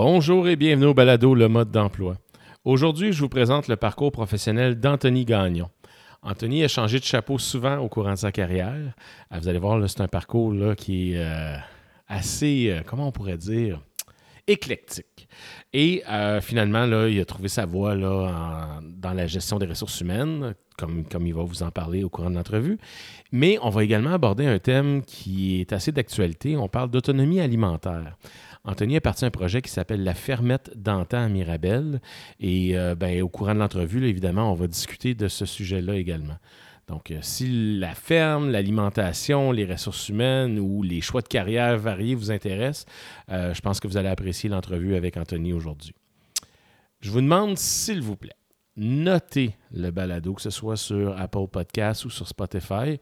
Bonjour et bienvenue au balado Le mode d'emploi. Aujourd'hui, je vous présente le parcours professionnel d'Anthony Gagnon. Anthony a changé de chapeau souvent au courant de sa carrière. Ah, vous allez voir, c'est un parcours qui est euh, assez, euh, comment on pourrait dire, éclectique. Et euh, finalement, il a trouvé sa voie dans la gestion des ressources humaines, comme, comme il va vous en parler au courant de l'entrevue. Mais on va également aborder un thème qui est assez d'actualité. On parle d'autonomie alimentaire. Anthony a parti un projet qui s'appelle La Fermette d'Antan à Mirabel. Et euh, ben, au courant de l'entrevue, évidemment, on va discuter de ce sujet-là également. Donc, euh, si la ferme, l'alimentation, les ressources humaines ou les choix de carrière variés vous intéressent, euh, je pense que vous allez apprécier l'entrevue avec Anthony aujourd'hui. Je vous demande, s'il vous plaît, notez le balado, que ce soit sur Apple Podcasts ou sur Spotify.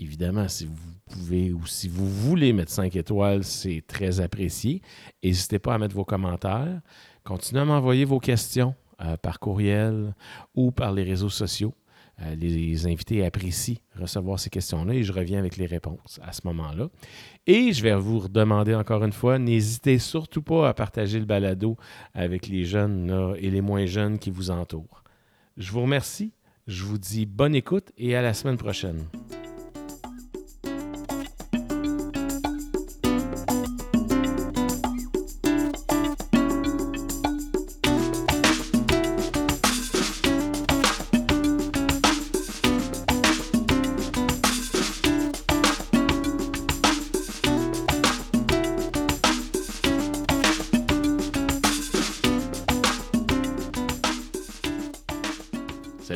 Évidemment, si vous pouvez ou si vous voulez mettre 5 étoiles, c'est très apprécié. N'hésitez pas à mettre vos commentaires. Continuez à m'envoyer vos questions euh, par courriel ou par les réseaux sociaux. Euh, les invités apprécient recevoir ces questions-là et je reviens avec les réponses à ce moment-là. Et je vais vous demander encore une fois, n'hésitez surtout pas à partager le balado avec les jeunes et les moins jeunes qui vous entourent. Je vous remercie, je vous dis bonne écoute et à la semaine prochaine.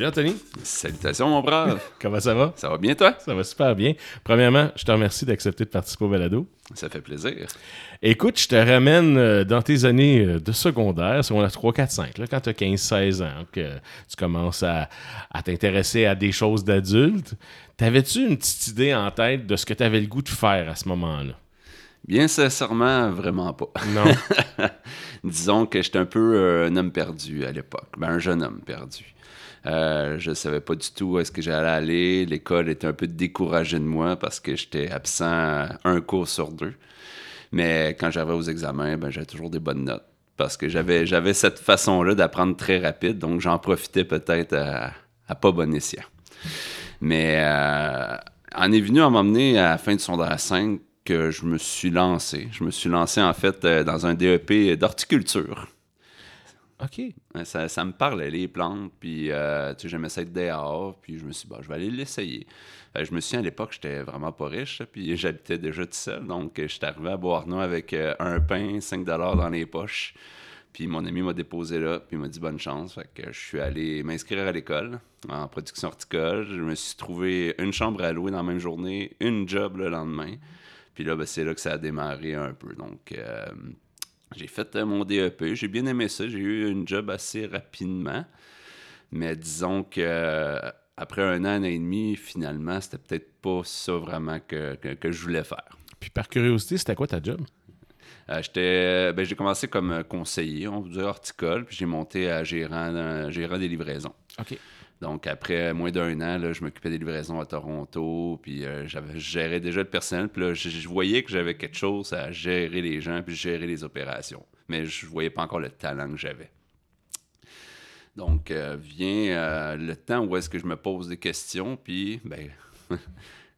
Salut Anthony. Salutations, mon brave. Comment ça va? Ça va bien, toi? Ça va super bien. Premièrement, je te remercie d'accepter de participer au balado. Ça fait plaisir. Écoute, je te ramène euh, dans tes années euh, de secondaire, on a 3, 4, 5, là, quand tu as 15, 16 ans, que tu commences à, t'intéresser à des choses d'adultes. T'avais-tu une petite idée en tête de ce que tu avais le goût de faire à ce moment-là? Bien sincèrement, vraiment pas. Non. Disons que j'étais un peu euh, un homme perdu à l'époque. Ben, un jeune homme perdu. Euh, je ne savais pas du tout où est-ce que j'allais aller. L'école était un peu découragée de moi parce que j'étais absent un cours sur deux. Mais quand j'arrivais aux examens, ben, j'avais toujours des bonnes notes parce que j'avais, j'avais cette façon-là d'apprendre très rapide. Donc, j'en profitais peut-être à, pas bon escient. Mais euh, en est venu à m'emmener à la fin du secondaire 5 que je me suis lancé. Je me suis lancé en fait euh, dans un DEP d'horticulture. OK. Ça, me parlait, les plantes, puis euh, tu sais, j'aimais ça être dehors, puis je me suis dit, je vais aller l'essayer. Euh, je me souviens, à l'époque, j'étais vraiment pas riche, puis j'habitais déjà tout seul, donc j'étais arrivé à Boarno avec euh, un pain, 5 dans les poches, puis mon ami m'a déposé là, puis il m'a dit bonne chance, fait que je suis allé m'inscrire à l'école en production horticole. Je me suis trouvé une chambre à louer dans la même journée, une job le lendemain, puis là, ben, c'est là que ça a démarré un peu, donc... J'ai fait euh, mon DEP, j'ai bien aimé ça, j'ai eu une job assez rapidement, mais disons que euh, après un an, et demi, finalement, c'était peut-être pas ça vraiment que, je voulais faire. Puis par curiosité, c'était quoi ta job? Euh, j'étais, ben, j'ai commencé comme conseiller, on vous dire horticole, puis j'ai monté à gérant, gérant des livraisons. OK. Donc, après moins d'un an, je m'occupais des livraisons à Toronto, puis euh, je gérais déjà le personnel. Puis je, voyais que j'avais quelque chose à gérer les gens, puis gérer les opérations. Mais je voyais pas encore le talent que j'avais. Donc, euh, vient euh, le temps où est-ce que je me pose des questions, puis, ben,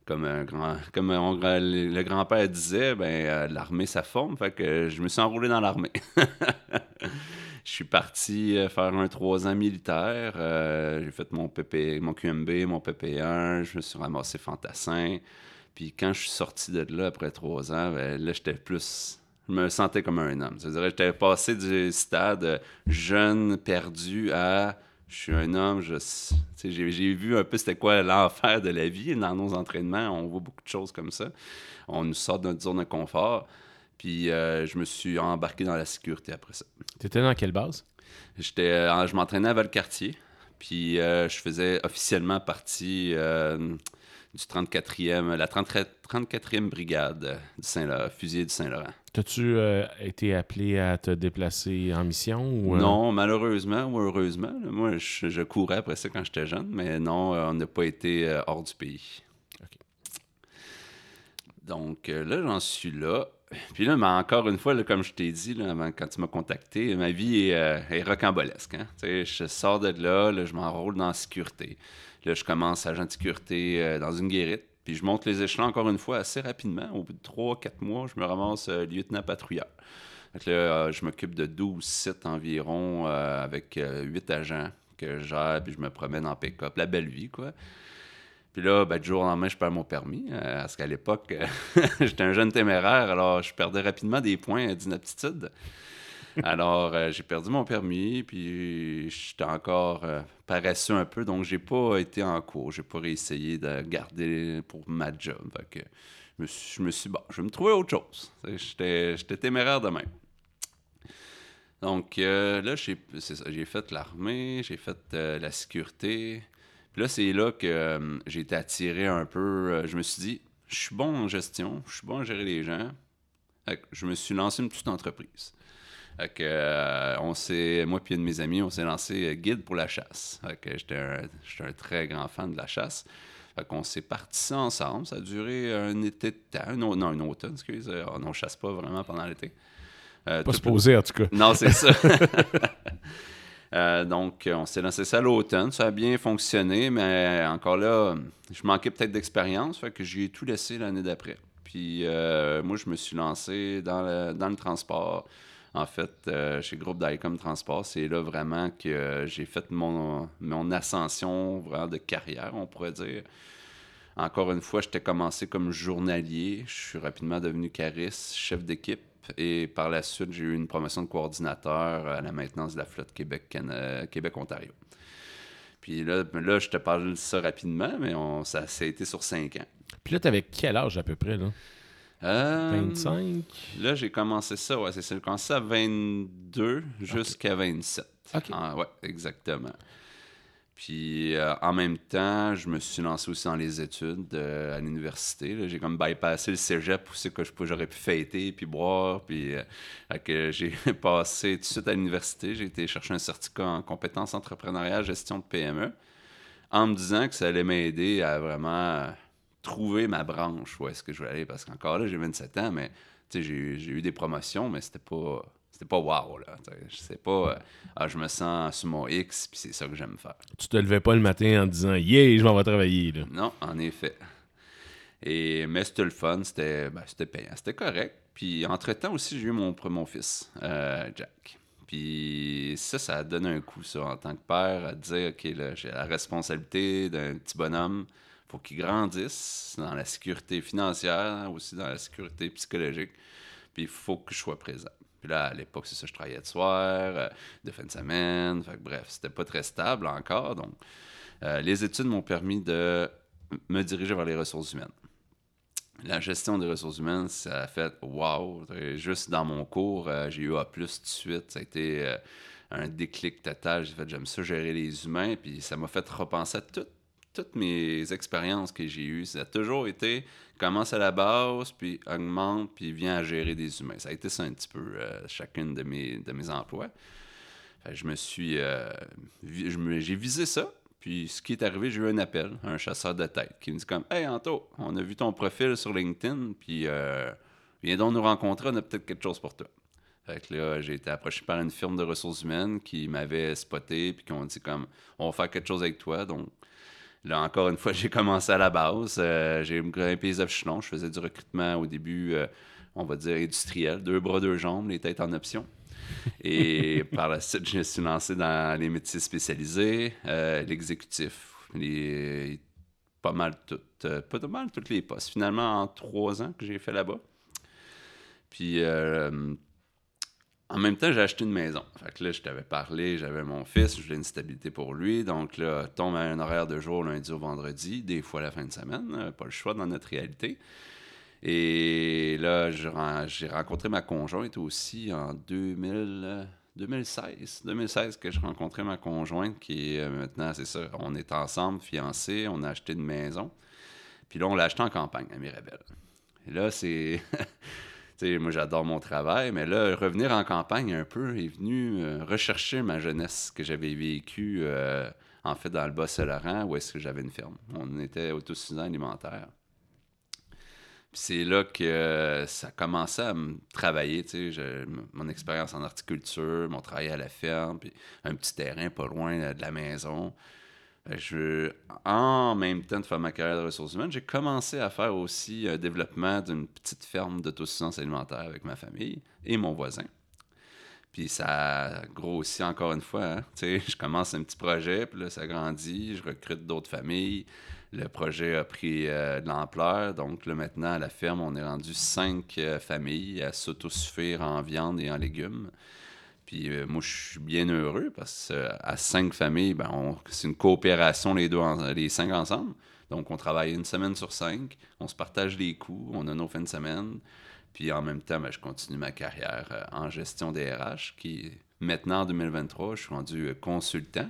comme, un grand, comme le grand-père disait, ben, l'armée, ça forme. Fait que je me suis enroulé dans l'armée. Je suis parti euh, faire un trois ans militaire. Euh, j'ai fait mon, PP, mon QMB, mon PP1. Je me suis ramassé fantassin. Puis quand je suis sorti de là après trois ans, ben, là, j'étais plus. Je me sentais comme un homme. C'est-à-dire, j'étais passé du stade jeune, perdu à je suis un homme, je, j'ai, vu un peu c'était quoi l'enfer de la vie dans nos entraînements. On voit beaucoup de choses comme ça. On nous sort de notre zone de confort. Puis euh, je me suis embarqué dans la sécurité après ça. Tu étais dans quelle base? J'étais, euh, je m'entraînais à Valcartier. Puis euh, je faisais officiellement partie du 34e, la 34e brigade du Saint fusilier du Saint-Laurent. T'as-tu été appelé à te déplacer en mission? Ou, Non, malheureusement ou heureusement. moi, je, courais après ça quand j'étais jeune, mais non, on n'a pas été hors du pays. Donc là, j'en suis là. Puis là, mais encore une fois, comme je t'ai dit, avant, quand tu m'as contacté, ma vie est, euh, rocambolesque. Hein? Je sors de là, je m'enrôle dans la sécurité. Là, je commence agent de sécurité euh, dans une guérite. Puis je monte les échelons encore une fois assez rapidement. Au bout de 3-4 mois, je me ramasse euh, lieutenant patrouilleur. Là, je m'occupe de 12 sites environ avec 8 agents que je gère, puis je me promène en pick-up. La belle vie, quoi. Puis là, ben, du jour au lendemain, je perds mon permis. euh, parce qu'à l'époque, euh, j'étais un jeune téméraire, alors je perdais rapidement des points d'inaptitude. Alors, euh, j'ai perdu mon permis, puis j'étais encore euh, paresseux un peu, donc j'ai pas été en cours. J'ai pas réessayé de garder pour ma job. Je me suis, je me suis dit, bon, je vais me trouver autre chose. J'étais téméraire de même. Donc euh, là, j'ai fait l'armée, j'ai fait euh, la sécurité. Puis là, c'est là que euh, j'ai été attiré un peu. euh, je me suis dit, je suis bon en gestion, je suis bon à gérer les gens. Fait que je me suis lancé une petite entreprise. Fait que, euh, on s'est, moi et un de mes amis, on s'est lancé guide pour la chasse. Fait que j'étais un, j'étais un très grand fan de la chasse. Fait qu'on s'est parti ça ensemble. Ça a duré un été de temps. Un non, un automne, excuse. Euh, On ne chasse pas vraiment pendant l'été. Euh, Pas supposé, en tout cas. non, c'est ça. Euh, donc, euh, on s'est lancé ça à l'automne. Ça a bien fonctionné, mais encore là, je manquais peut-être d'expérience, fait que j'ai tout laissé l'année d'après. Puis, euh, moi, je me suis lancé dans le, le transport. En fait, chez Groupe d'Icom Transport, c'est là vraiment que j'ai fait mon, mon ascension vraiment de carrière, on pourrait dire. Encore une fois, j'étais commencé comme journalier. Je suis rapidement devenu cariste, chef d'équipe. Et par la suite, j'ai eu une promotion de coordinateur à la maintenance de la flotte Québec, Cana- Québec-Ontario. Puis là, là, je te parle de ça rapidement, mais on, ça, ça a été sur cinq ans. Puis là, t'avais quel âge à peu près, là? Euh, 25? Là, j'ai commencé ça, ouais, c'est ça. J'ai commencé à 22 jusqu'à 27. OK. Ah, ouais, exactement. Puis euh, en même temps, je me suis lancé aussi dans les études euh, à l'université. J'ai comme bypassé le cégep c'est que j'aurais pu fêter puis boire. Puis euh, j'ai passé tout de suite à l'université. J'ai été chercher un certificat en compétences entrepreneuriales, gestion de PME, en me disant que ça allait m'aider à vraiment euh, trouver ma branche où est-ce que je voulais aller. Parce qu'encore là, j'ai 27 ans, mais j'ai eu des promotions, mais c'était pas. C'était pas wow, là. Je sais pas. euh, ah, je me sens sur mon X, puis c'est ça que j'aime faire. Tu te levais pas le matin en disant Yeah, je m'en vais travailler, là. Non, en effet. Et, mais c'était le fun, c'était ben, payant, c'était correct. Puis entre-temps aussi, j'ai eu mon, mon fils, euh, Jack. Puis ça, ça a donné un coup, ça, en tant que père, à dire, OK, là, j'ai la responsabilité d'un petit bonhomme, faut qu'il grandisse dans la sécurité financière, aussi dans la sécurité psychologique. Puis il faut que je sois présent. Là, à l'époque, c'est ça, je travaillais de soir, euh, de fin de semaine. Bref, c'était pas très stable encore. Donc, euh, les études m'ont permis de me diriger vers les ressources humaines. La gestion des ressources humaines, ça a fait wow. Juste dans mon cours, euh, j'ai eu A tout de suite. Ça a été un déclic total. J'ai fait j'aime ça gérer les humains. Puis ça m'a fait repenser à tout- toutes mes expériences que j'ai eues. Ça a toujours été commence à la base, puis augmente, puis vient à gérer des humains. Ça a été ça un petit peu euh, chacune de mes, de mes emplois. Je me suis. euh, j'ai visé ça. Puis ce qui est arrivé, j'ai eu un appel, un chasseur de tête, qui me dit comme Hey Anto, on a vu ton profil sur LinkedIn, puis euh, viens donc nous rencontrer, on a peut-être quelque chose pour toi. Fait que là, j'ai été approché par une firme de ressources humaines qui m'avait spoté, puis qui ont dit comme On va faire quelque chose avec toi. Donc là, encore une fois, j'ai commencé à la base. Euh, j'ai grimpé les échelons. Je faisais du recrutement au début, euh, on va dire industriel, deux bras, deux jambes, les têtes en option. Et par la suite, je me suis lancé dans les métiers spécialisés, euh, l'exécutif, les, pas mal toutes, euh, pas mal toutes les postes. Finalement, en trois ans que j'ai fait là-bas. Puis, euh, en même temps, j'ai acheté une maison. Fait que là, je t'avais parlé, j'avais mon fils, je voulais une stabilité pour lui. Donc là, tombe à un horaire de jour lundi au vendredi, des fois la fin de semaine, euh, pas le choix dans notre réalité. Et là, je j'ai rencontré ma conjointe aussi en 2000, euh, 2016. 2016 que j'ai rencontré ma conjointe qui euh, maintenant, c'est ça, on est ensemble, fiancés, on a acheté une maison. Puis là, on l'a acheté en campagne à Mirabel. Et là, c'est... Tu sais, moi, j'adore mon travail, mais là, revenir en campagne un peu est venu euh, rechercher ma jeunesse que j'avais vécue, euh, en fait, dans le Bas-Saint-Laurent, où est-ce que j'avais une ferme. On était autosuffisant alimentaire. c'est là que ça commençait à me travailler, mon expérience en horticulture, mon travail à la ferme, puis un petit terrain pas loin de la maison. Je, en même temps de faire ma carrière de ressources humaines, j'ai commencé à faire aussi un développement d'une petite ferme d'autosuffisance alimentaire avec ma famille et mon voisin. Puis ça grossit encore une fois. Hein. Je commence un petit projet, puis là, ça grandit, je recrute d'autres familles. Le projet a pris euh, de l'ampleur. Donc là, maintenant, à la ferme, on est rendu cinq euh, familles à s'autosuffire en viande et en légumes. Puis euh, moi, je suis bien heureux parce qu'à cinq familles, ben, c'est une coopération les deux, les cinq ensemble. Donc, on travaille une semaine sur cinq, on se partage les coûts, on a nos fins de semaine. Puis en même temps, ben, je continue ma carrière en gestion des RH qui Maintenant, en 2023, je suis rendu euh, consultant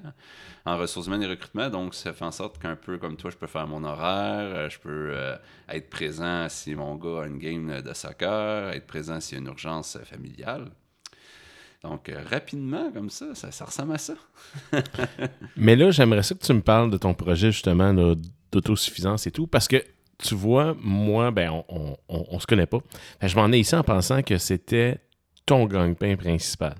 en ressources humaines et recrutement. Donc, ça fait en sorte qu'un peu comme toi, je peux faire mon horaire, euh, je peux euh, être présent si mon gars a une game de soccer, être présent s'il y a une urgence familiale. Donc, rapidement, comme ça, ça, ressemble à ça. Mais là, j'aimerais ça que tu me parles de ton projet, justement, d'autosuffisance et tout, parce que tu vois, moi, ben, on, on, se connaît pas. je m'en ai ici en pensant que c'était ton gagne-pain principal.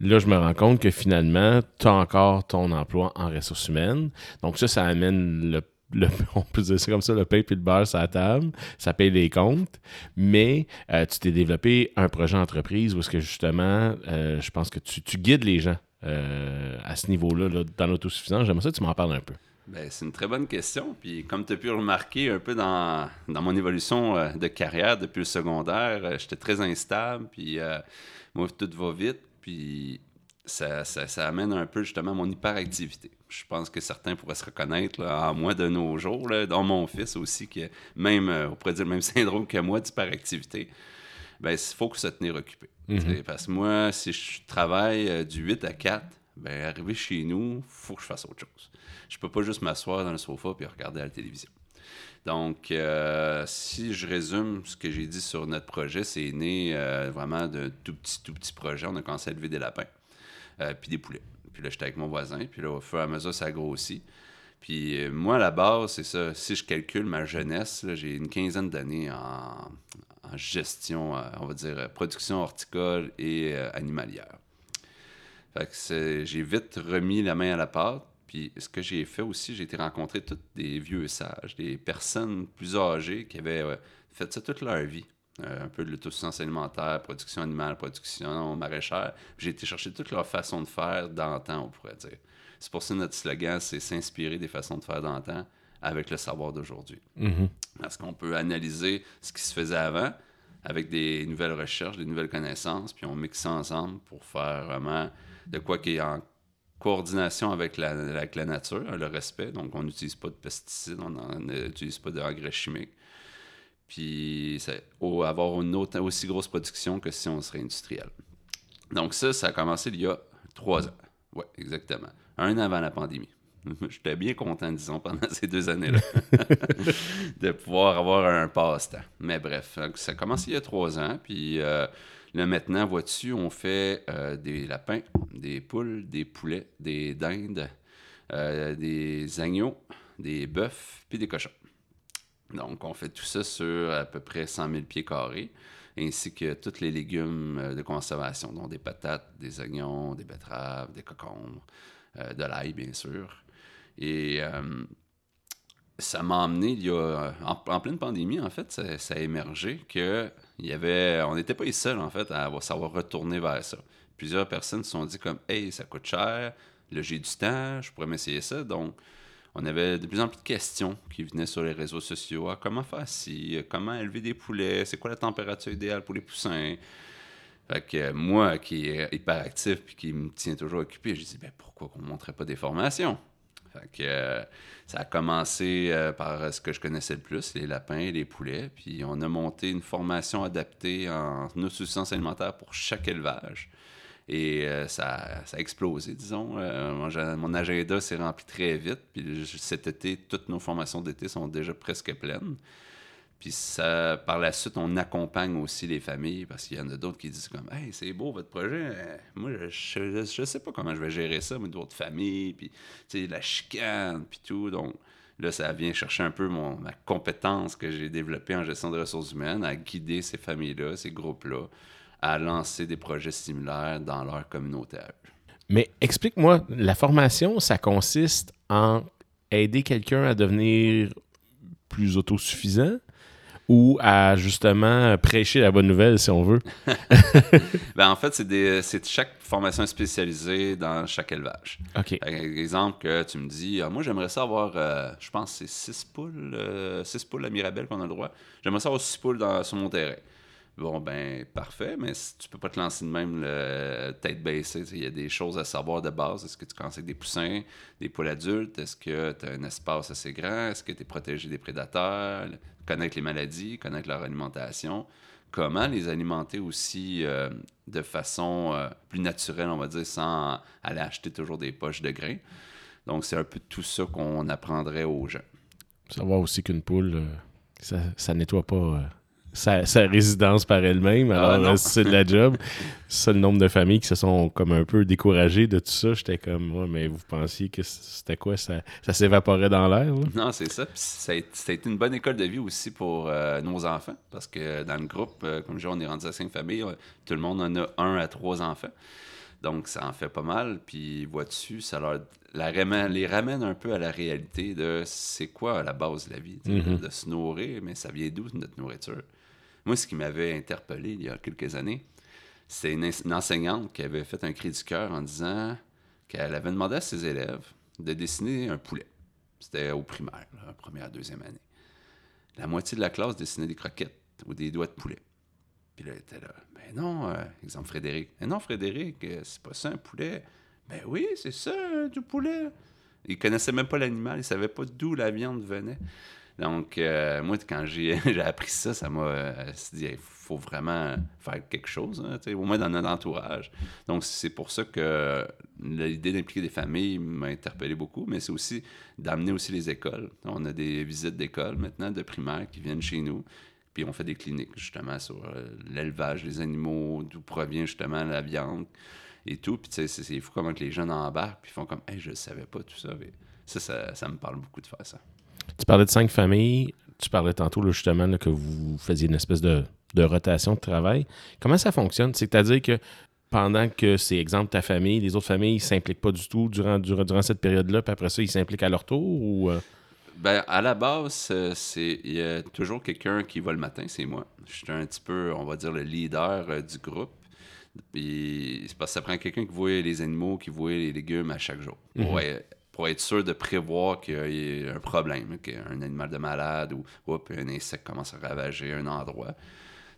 Là, je me rends compte que finalement, tu as encore ton emploi en ressources humaines. Donc, ça, ça amène le on peut dire ça comme ça, le pain et le beurre sur la table, ça paye les comptes, mais euh, tu t'es développé un projet entreprise où est-ce que justement, euh, je pense que tu, guides les gens euh, à ce niveau-là, dans l'autosuffisance. J'aimerais ça que tu m'en parles un peu. Ben, c'est une très bonne question. Puis comme tu as pu remarquer un peu dans, dans mon évolution de carrière depuis le secondaire, j'étais très instable, puis moi, tout va vite. Puis ça, ça, amène un peu justement mon hyperactivité. Je pense que certains pourraient se reconnaître là, en moi de nos jours, là, dans mon fils aussi, qui a même, euh, on pourrait dire le même syndrome que moi d'hyperactivité. Ben, il faut que se tenir occupé. Mhm. Parce que moi, si je travaille euh, du 8 à 4, ben, arriver chez nous, il faut que je fasse autre chose. Je peux pas juste m'asseoir dans le sofa et regarder la télévision. Donc, euh, si je résume ce que j'ai dit sur notre projet, c'est né euh, vraiment d'un tout petit, tout petit projet. On a commencé à élever des lapins, euh, puis des poulets. Puis là, j'étais avec mon voisin, puis là, au fur et à mesure, ça grossit. Puis moi, à la base, c'est ça. Si je calcule ma jeunesse, j'ai une quinzaine d'années en, gestion, on va dire, production horticole et animalière. Fait que j'ai vite remis la main à la pâte. Puis ce que j'ai fait aussi, j'ai été rencontrer tous des vieux sages, des personnes plus âgées qui avaient euh, fait ça toute leur vie. Euh, un peu de l'autosuffisance alimentaire, production animale, production maraîchère. J'ai été chercher toute leur façon de faire d'antan, on pourrait dire. C'est pour ça que notre slogan, c'est s'inspirer des façons de faire d'antan avec le savoir d'aujourd'hui. Mm-hmm. Parce qu'on peut analyser ce qui se faisait avant avec des nouvelles recherches, des nouvelles connaissances, puis on mixe ça ensemble pour faire vraiment de quoi qui est en coordination avec la, la nature, le respect. Donc, on n'utilise pas de pesticides, on n'utilise pas d'engrais chimiques. Puis, avoir une autre, aussi grosse production que si on serait industriel. Donc, ça, ça a commencé il y a trois ans. Oui, exactement. Un an avant la pandémie. J'étais bien content, disons, pendant ces deux années-là, de pouvoir avoir un passe-temps. Mais bref, ça a commencé il y a trois ans. Puis, euh, Là, maintenant, vois-tu, on fait euh, des lapins, des poules, des poulets, des dindes, euh, des agneaux, des bœufs, puis des cochons. Donc, on fait tout ça sur à peu près 100 000 pieds carrés, ainsi que tous les légumes euh, de conservation, dont des patates, des oignons, des betteraves, des cocombres, de l'ail, bien sûr. Et ça m'a amené, il y a, en, pleine pandémie, en fait, ça, a émergé que y avait, on n'était pas les seuls, en fait, à savoir retourner vers ça. Plusieurs personnes se sont dit comme, hey, ça coûte cher, là, j'ai du temps, je pourrais m'essayer ça. Donc, on avait de plus en plus de questions qui venaient sur les réseaux sociaux. Ah, comment faire ci? Comment élever des poulets? C'est quoi la température idéale pour les poussins? Fait que moi, qui est hyperactif et qui me tient toujours occupé, je dis, ben, pourquoi qu'on ne montrait pas des formations? Fait que, euh, ça a commencé euh, par ce que je connaissais le plus, les lapins et les poulets. Puis on a monté une formation adaptée en autosuffisance alimentaire pour chaque élevage. Et euh, ça, ça, a explosé, disons. mon, agenda s'est rempli très vite. Puis cet été, toutes nos formations d'été sont déjà presque pleines. Puis ça, par la suite, on accompagne aussi les familles parce qu'il y en a d'autres qui disent comme Hey, c'est beau votre projet. Moi, je, je, sais pas comment je vais gérer ça, mais d'autres familles, puis la chicane, puis tout. Donc, Là, ça vient chercher un peu mon, ma compétence que j'ai développée en gestion de ressources humaines à guider ces familles-là, ces groupes-là, à lancer des projets similaires dans leur communauté à eux. Mais explique-moi, la formation, ça consiste en aider quelqu'un à devenir plus autosuffisant ou à justement prêcher la bonne nouvelle, si on veut? ben, en fait, c'est, des, c'est chaque formation spécialisée dans chaque élevage. OK. Par exemple, que tu me dis, ah, moi, j'aimerais ça avoir, euh, je pense, c'est 6 poules, euh, six poules à Mirabelle qu'on a le droit. J'aimerais ça avoir 6 poules dans, sur mon terrain. Bon, ben, parfait, mais si tu peux pas te lancer de même le tête baissée. Il y a des choses à savoir de base. Est-ce que tu commences avec des poussins, des poules adultes? Est-ce que tu as un espace assez grand? Est-ce que tu es protégé des prédateurs? Connaître les maladies, connaître leur alimentation. Comment les alimenter aussi euh, de façon euh, plus naturelle, on va dire, sans aller acheter toujours des poches de grains? Donc, c'est un peu tout ça qu'on apprendrait aux gens. Savoir aussi qu'une poule, euh, ça, ça nettoie pas sa, résidence par elle-même. Ah, Alors, c'est de la job. C'est le nombre de familles qui se sont comme un peu découragées de tout ça. J'étais comme, mais vous pensiez que c'était quoi? Ça, ça s'évaporait dans l'air? Non, c'est ça. ça a, été une bonne école de vie aussi pour euh, nos enfants. Parce que dans le groupe, euh, comme je dis, on est rendu à cinq familles. Tout le monde en a un à trois enfants. Donc, ça en fait pas mal. Puis, vois-tu, ça leur la les ramène un peu à la réalité de c'est quoi la base de la vie, mm-hmm. de se nourrir, mais ça vient d'où notre nourriture? Moi, ce qui m'avait interpellé il y a quelques années, c'est une, enseignante qui avait fait un cri du cœur en disant qu'elle avait demandé à ses élèves de dessiner un poulet. C'était au primaire, la première, deuxième année. La moitié de la classe dessinait des croquettes ou des doigts de poulet. Puis là, elle était là. Ben non, euh, exemple Frédéric. Mais non, Frédéric, euh, c'est pas ça un poulet. Ben oui, c'est ça, du poulet. Il connaissait même pas l'animal, il savait pas d'où la viande venait. Donc, euh, moi, quand j'ai appris ça, ça m'a euh, dit, il faut vraiment faire quelque chose, hein, au moins dans notre entourage. Donc, c'est pour ça que l'idée d'impliquer des familles m'a interpellé beaucoup, mais c'est aussi d'amener aussi les écoles. On a des visites d'écoles maintenant, de primaires, qui viennent chez nous. Puis on fait des cliniques justement sur euh, l'élevage des animaux, d'où provient justement la viande et tout. Puis tu sais, c'est fou comment que les jeunes embarquent, puis font comme, hey, je savais pas tout ça. ça, ça, ça me parle beaucoup de faire ça. Tu parlais de cinq familles. Tu parlais tantôt justement que vous faisiez une espèce de, rotation de travail. Comment ça fonctionne? C'est-à-dire que pendant que c'est exemple ta famille, les autres familles ne s'impliquent pas du tout durant, durant, cette période-là, puis après ça, ils s'impliquent à leur tour ou. Euh? Ben, à la base, c'est il y a toujours quelqu'un qui va le matin, c'est moi. Je suis un petit peu, on va dire, le leader euh, du groupe. Puis c'est parce que ça prend quelqu'un qui voit les animaux, qui voit les légumes à chaque jour. Mhm pour être sûr de prévoir qu'il y a un problème, qu'un animal de malade ou un insecte commence à ravager un endroit.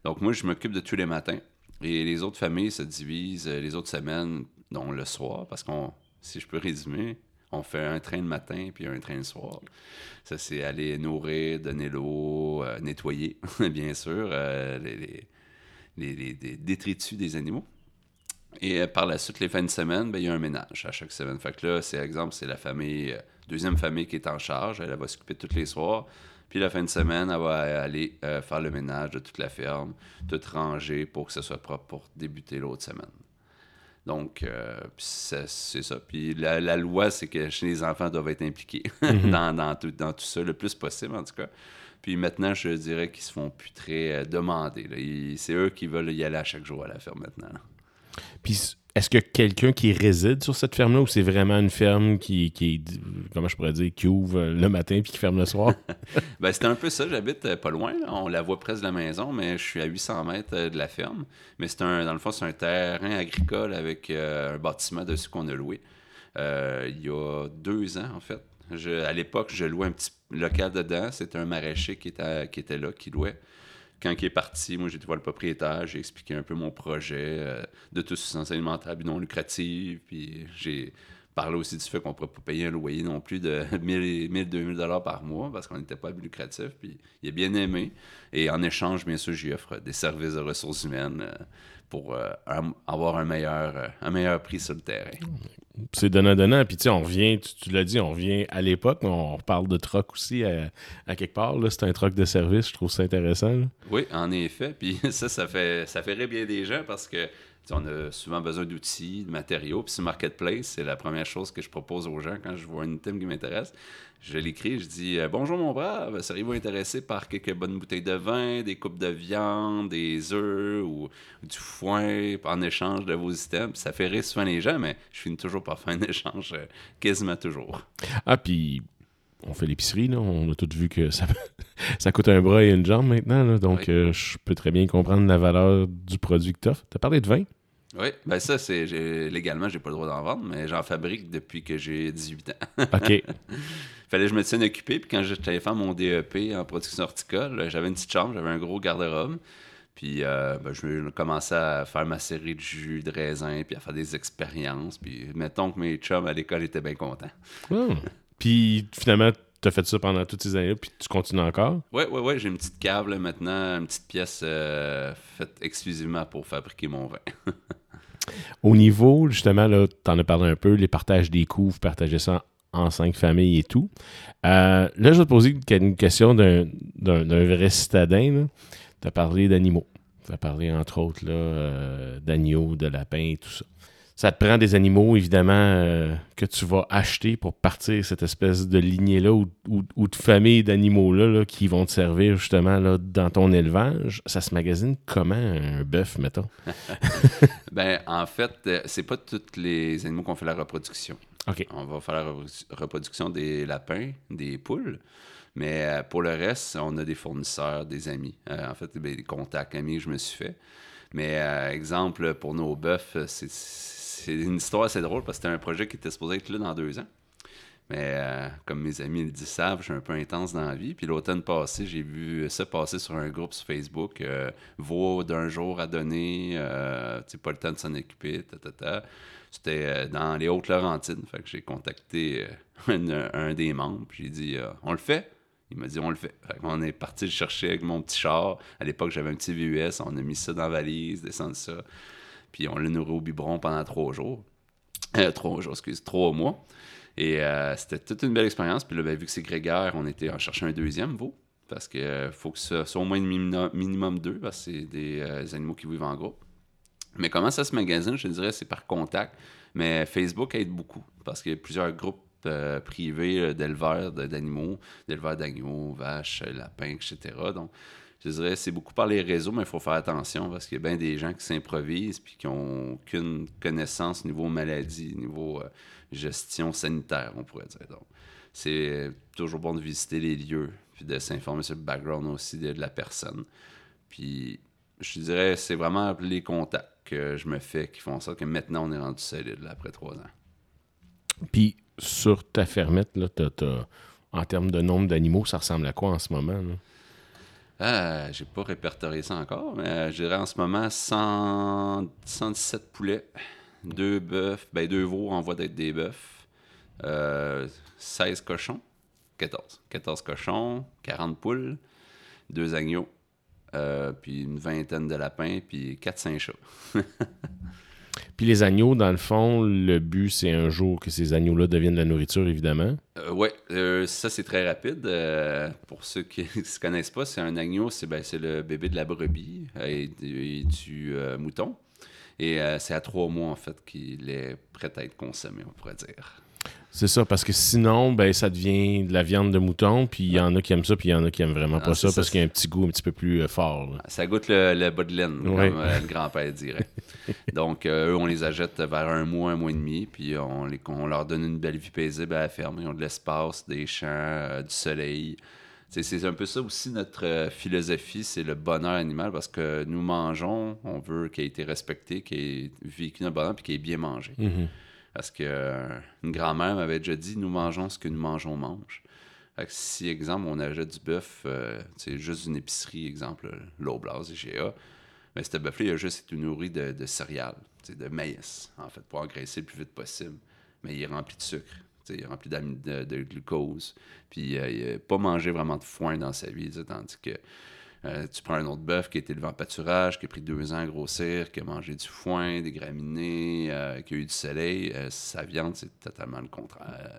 Donc moi, je m'occupe de tous les matins. Et les autres familles se divisent euh, les autres semaines, dont le soir, parce qu'on, si je peux résumer, on fait un train le matin puis un train le soir. Ça, c'est aller nourrir, donner l'eau, euh, nettoyer, bien sûr, euh, les, les, détritus des animaux. Et euh, par la suite, les fins de semaine, ben, il y a un ménage à chaque semaine. Fait que là, c'est exemple, c'est la famille, euh, deuxième famille qui est en charge. Elle, va s'occuper tous les soirs. Puis la fin de semaine, elle va aller euh, faire le ménage de toute la ferme, tout ranger pour que ce soit propre pour débuter l'autre semaine. Donc, c'est ça. Puis la, loi, c'est que chez les enfants doivent être impliqués mhm. dans, tout, dans tout ça, le plus possible en tout cas. Puis maintenant, je dirais qu'ils se font plus très demander. C'est eux qui veulent y aller à chaque jour à la ferme maintenant. Puis est-ce que quelqu'un qui réside sur cette ferme-là ou c'est vraiment une ferme qui, qui je pourrais dire, qui ouvre le matin puis qui ferme le soir? ben, c'est un peu ça. J'habite euh, pas loin. On la voit presque de la maison, mais je suis à 800 mètres euh, de la ferme. Mais c'est un, dans le fond, c'est un terrain agricole avec euh, un bâtiment dessus qu'on a loué. il y a deux ans, en fait. à l'époque, je louais un petit local dedans. C'était un maraîcher qui était, qui était là, qui louait quand il est parti, moi, j'ai été voir le propriétaire, j'ai expliqué un peu mon projet euh, de tout subsistance alimentaire non lucrative, puis j'ai parlé aussi du fait qu'on ne pourrait pas payer un loyer non plus de 1000, 2000 dollars par mois parce qu'on n'était pas lucratif, puis il a bien aimé. Et en échange, bien sûr, j'y offre des services de ressources humaines euh, pour euh, avoir un meilleur, un meilleur prix sur le terrain. C'est donnant-donnant. Puis, tu sais, on revient, tu, l'as dit, on revient à l'époque, on parle de troc aussi à, quelque part. C'est un troc de service. Je trouve ça intéressant. Oui, en effet. Puis, ça, ça fait, ça ferait bien des gens parce que on a souvent besoin d'outils, de matériaux. Puis sur Marketplace, c'est la première chose que je propose aux gens quand je vois un item qui m'intéresse. Je l'écris, je dis euh, Bonjour mon brave, seriez-vous intéressé par quelques bonnes bouteilles de vin, des coupes de viande, des œufs ou, du foin en échange de vos items Ça fait rire souvent les gens, mais je finis toujours par faire un échange euh, quasiment toujours. Ah, puis on fait l'épicerie, là. On a tous vu que ça, ça coûte un bras et une jambe maintenant. donc, euh, je peux très bien comprendre la valeur du produit que tu offres. Tu as parlé de vin? Oui, ben ça, c'est légalement, j'ai pas le droit d'en vendre, mais j'en fabrique depuis que j'ai 18 ans. OK. Fallait que je me tienne occupé, puis quand j'allais faire mon DEP en production horticole, j'avais une petite chambre, j'avais un gros garde-robe. Puis euh, ben, je commençais à faire ma série de jus de raisin, puis à faire des expériences. Puis mettons que mes chums à l'école étaient bien contents. Hmm. Puis finalement, tu as fait ça pendant toutes ces années puis tu continues encore? Oui, oui, oui. J'ai une petite cave maintenant, une petite pièce euh, faite exclusivement pour fabriquer mon vin. Au niveau, justement, tu en as parlé un peu, les partages des coûts, vous partagez ça en cinq familles et tout. Euh, là, je vais te poser une question d'un vrai citadin. Tu as parlé d'animaux. Tu as parlé, entre autres, euh, d'agneaux, de lapins et tout ça ça te prend des animaux, évidemment, euh, que tu vas acheter pour partir cette espèce de lignée-là ou, de famille d'animaux-là qui vont te servir justement là, dans ton élevage. Ça se magasine comment un bœuf, mettons? ben, en fait, euh, c'est pas tous les animaux qu'on fait la reproduction. OK. On va faire la reproduction des lapins, des poules. Mais euh, pour le reste, on a des fournisseurs, des amis. en fait, ben, des contacts amis que je me suis fait. Mais exemple, pour nos bœufs, c'est c'est une histoire assez drôle parce que c'était un projet qui était supposé être là dans deux ans. Mais euh, comme mes amis le disent, savent, je suis un peu intense dans la vie. Puis l'automne passé, j'ai vu ça passer sur un groupe sur Facebook. Euh, d'un jour à donner, euh, pas le temps de s'en occuper, C'était euh, dans les Hautes-Laurentines. Fait que j'ai contacté un, des membres. J'ai dit, on le fait? Il m'a dit, on le fait. fait on est parti le chercher avec mon petit char. À l'époque, j'avais un petit VUS. On a mis ça dans la valise, descendu ça. Puis on l'a nourri au biberon pendant trois jours. Euh, trois jours, excuse, trois mois. Et euh, c'était toute une belle expérience. Puis là, ben, vu que c'est grégaire, on était en chercher un deuxième veau. Parce qu'il euh, faut que ce soit au moins minimum, minimum deux, parce que c'est des animaux qui vivent en groupe. Mais comment ça se magasine, je dirais, c'est par contact. Mais Facebook aide beaucoup, parce qu'il y a plusieurs groupes privés d'éleveurs d'animaux, d'éleveurs d'agneaux, vaches, lapins, etc. Donc, je dirais, c'est beaucoup par les réseaux, mais il faut faire attention parce qu'il y a bien des gens qui s'improvisent puis qui n'ont aucune connaissance niveau maladie, niveau euh, gestion sanitaire, on pourrait dire. Donc, c'est toujours bon de visiter les lieux puis de s'informer sur le background aussi de, la personne. Puis, je dirais, c'est vraiment les contacts que je me fais qui font en sorte que maintenant, on est rendu solide après trois ans. Puis, sur ta fermette, là, en termes de nombre d'animaux, ça ressemble à quoi en ce moment? Ah, j'ai pas répertorié ça encore, mais euh, je dirais en ce moment 117 poulets, deux bœufs, ben deux veaux en voie d'être des bœufs, 16 euh, cochons, 14. 14 cochons, 40 poules, deux agneaux, puis une vingtaine de lapins, puis 4-5 chats. Puis les agneaux, dans le fond, le but, c'est un jour que ces agneaux-là deviennent de la nourriture, évidemment. Euh, oui, euh, ça, c'est très rapide. Euh, pour ceux qui ne se connaissent pas, c'est un agneau, c'est ben, le bébé de la brebis et, du mouton. Et c'est à trois mois, en fait, qu'il est prêt à être consommé, on pourrait dire. C'est ça, parce que sinon, ben, ça devient de la viande de mouton, puis il y en a qui aiment ça, puis il y en a qui aiment vraiment pas ça, parce qu'il y a un petit goût un petit peu plus euh, fort. Ça goûte le, le bas de laine, comme euh, le grand-père dirait. Donc, euh, eux, on les achète vers un mois, un mois et demi, puis on, les, on leur donne une belle vie paisible à la ferme. Ils ont de l'espace, des champs, du soleil. C'est un peu ça aussi notre philosophie, c'est le bonheur animal, parce que nous mangeons, on veut qu'il ait été respecté, qu'il ait vécu notre bonheur, puis qu'il ait bien mangé. Mm-hmm. Parce que euh, grand-mère m'avait déjà dit nous mangeons ce que nous mangeons mange. si, exemple, on achète du bœuf, c'est euh, juste une épicerie, exemple, l'Oblast, IGA, mais ce bœuf-là, il a juste été nourri de, de céréales, de maïs, en fait, pour engraisser le plus vite possible. Mais il est rempli de sucre, il est rempli de, de, glucose, puis euh, il n'a pas mangé vraiment de foin dans sa vie, tandis que euh, tu prends un autre bœuf qui a été élevé en pâturage, qui a pris deux ans à grossir, qui a mangé du foin, des graminées, euh, qui a eu du soleil. Euh, sa viande, c'est totalement le contraire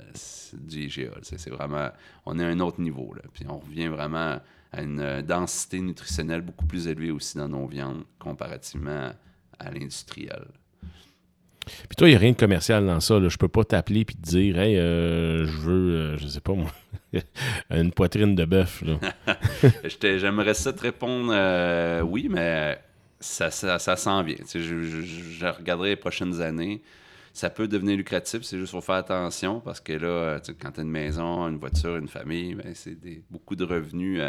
du IGA. C'est vraiment. On est à un autre niveau. Puis on revient vraiment à une densité nutritionnelle beaucoup plus élevée aussi dans nos viandes comparativement à l'industriel. Puis toi, il n'y a rien de commercial dans ça. Là. Je peux pas t'appeler et te dire Hey, euh, je veux, euh, je sais pas moi, une poitrine de bœuf. J'aimerais ça te répondre euh, oui, mais ça, ça, s'en vient. Je, regarderai les prochaines années. Ça peut devenir lucratif, c'est juste faut faire attention parce que là, quand tu as une maison, une voiture, une famille, ben, c'est beaucoup de revenus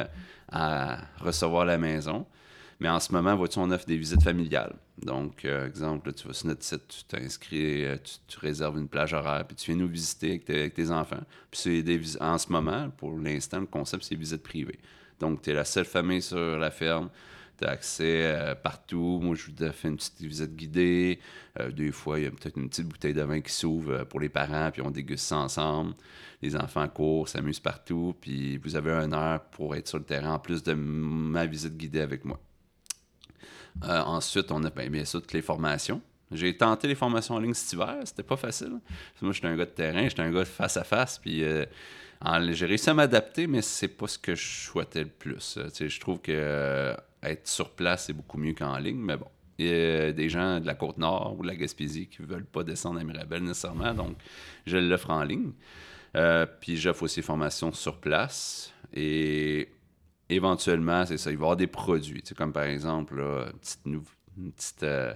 à, recevoir la maison. Mais en ce moment, vois-tu, on offre des visites familiales. Donc, euh, exemple, tu vas sur notre site, tu t'inscris, euh, tu, réserves une plage horaire, puis tu viens nous visiter avec, tes enfants. Puis c'est des en ce moment, pour l'instant, le concept, c'est visite privée. Donc, tu es la seule famille sur la ferme. Tu as accès euh, partout. Moi, je vous fais une petite visite guidée. des fois, il y a peut-être une petite bouteille de vin qui s'ouvre pour les parents, puis on déguste ça ensemble. Les enfants courent, s'amusent partout, puis vous avez une heure pour être sur le terrain en plus de ma visite guidée avec moi. Euh, ensuite, on a bien sûr toutes les formations. J'ai tenté les formations en ligne cet hiver, c'était pas facile. Moi, j'étais un gars de terrain, j'étais un gars de face à face, puis euh, j'ai réussi à m'adapter, mais c'est pas ce que je souhaitais le plus. Euh, je trouve que être sur place, c'est beaucoup mieux qu'en ligne, mais bon. Il y a des gens de la Côte-Nord ou de la Gaspésie qui veulent pas descendre à Mirabel nécessairement, donc je l'offre en ligne. puis j'offre aussi formations sur place. Et éventuellement, c'est ça, il va y avoir des produits, comme par exemple une petite, euh,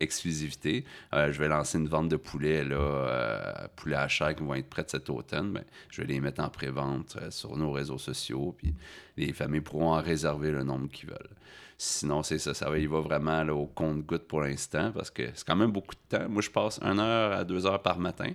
exclusivité. Euh, je vais lancer une vente de poulets, là, euh, à chair qui vont être prêts cet automne. ben, je vais les mettre en pré-vente sur nos réseaux sociaux, puis les familles pourront en réserver le nombre qu'ils veulent. Sinon, c'est ça, ça va, il va vraiment au compte-goutte pour l'instant, parce que c'est quand même beaucoup de temps. Moi, je passe une heure à deux heures par matin.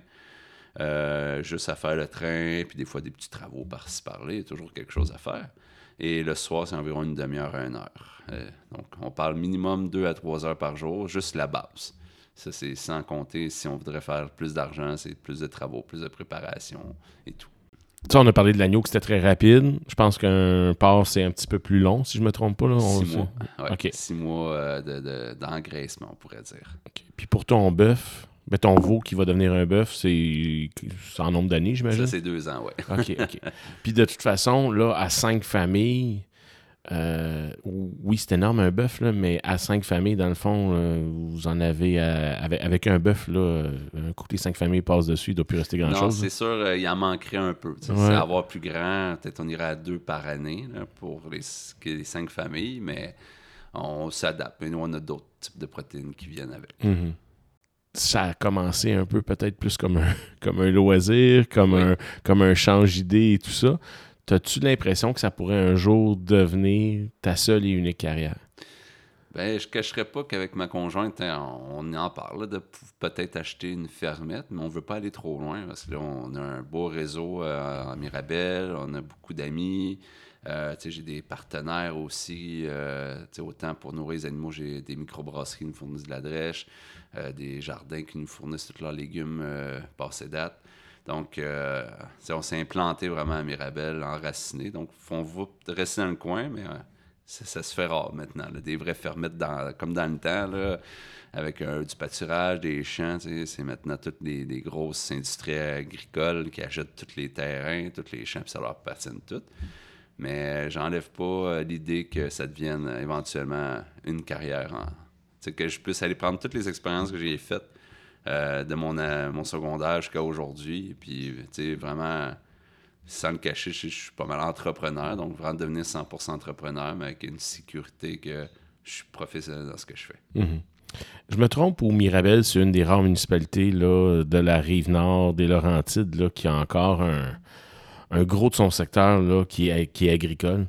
juste à faire le train, puis des fois des petits travaux par-ci par-là, il y a toujours quelque chose à faire. Et le soir, c'est environ une demi-heure à une heure. Euh, donc, on parle minimum deux à trois heures par jour, juste la base. Ça, c'est sans compter si on voudrait faire plus d'argent, c'est plus de travaux, plus de préparation et tout. Ça, on a parlé de l'agneau que c'était très rapide. Je pense qu'un porc, c'est un petit peu plus long, si je ne me trompe pas. Là. six, mois. six mois. Euh, d'engraissement, on pourrait dire. Puis pour ton bœuf, mais ton veau qui va devenir un bœuf, c'est en nombre d'années, j'imagine? Ça, c'est deux ans, oui. OK, OK. Puis de toute façon, là, à cinq familles, euh, oui, c'est énorme un bœuf, mais à cinq familles, dans le fond, euh, vous en avez euh, avec, un bœuf, là, un coup les cinq familles passent dessus, il ne doit plus rester grand-chose. Non, c'est sûr, il en manquerait un peu. C'est avoir plus grand, peut-être on irait à deux par année pour les, les, cinq familles, mais on s'adapte. Mais nous, on a d'autres types de protéines qui viennent avec. Mm-hmm ça a commencé un peu peut-être plus comme un, comme un loisir, comme, un, comme un change d'idée et tout ça. As-tu l'impression que ça pourrait un jour devenir ta seule et unique carrière? Ben, je cacherais pas qu'avec ma conjointe, hein, on en parle de peut-être acheter une fermette, mais on veut pas aller trop loin parce que là, on a un beau réseau euh, à Mirabel, on a beaucoup d'amis. Euh, j'ai des partenaires aussi, euh, autant pour nourrir les animaux, j'ai des microbrasseries qui nous fournissent de la drèche. Euh, des jardins qui nous fournissent tous leurs légumes euh, passés date. Donc, euh, on s'est implanté vraiment à Mirabel, enraciné. Donc, on va rester dans le coin, mais ça, se fait rare maintenant. Des vraies fermettes comme dans le temps, avec du pâturage, des champs. C'est maintenant toutes les, grosses industries agricoles qui achètent tous les terrains, tous les champs, puis ça leur patine tout. Mais j'enlève pas l'idée que ça devienne éventuellement une carrière en, que je puisse aller prendre toutes les expériences que j'ai faites euh, de mon, euh, mon secondaire jusqu'à aujourd'hui. Puis, vraiment, sans le cacher, je, suis pas mal entrepreneur. Donc, vraiment devenir 100% entrepreneur, mais avec une sécurité que je suis professionnel dans ce que je fais. Mhm. Je me trompe ou Mirabel, c'est une des rares municipalités là, de la rive nord des Laurentides là, qui a encore un, gros de son secteur là, qui, est, qui est agricole?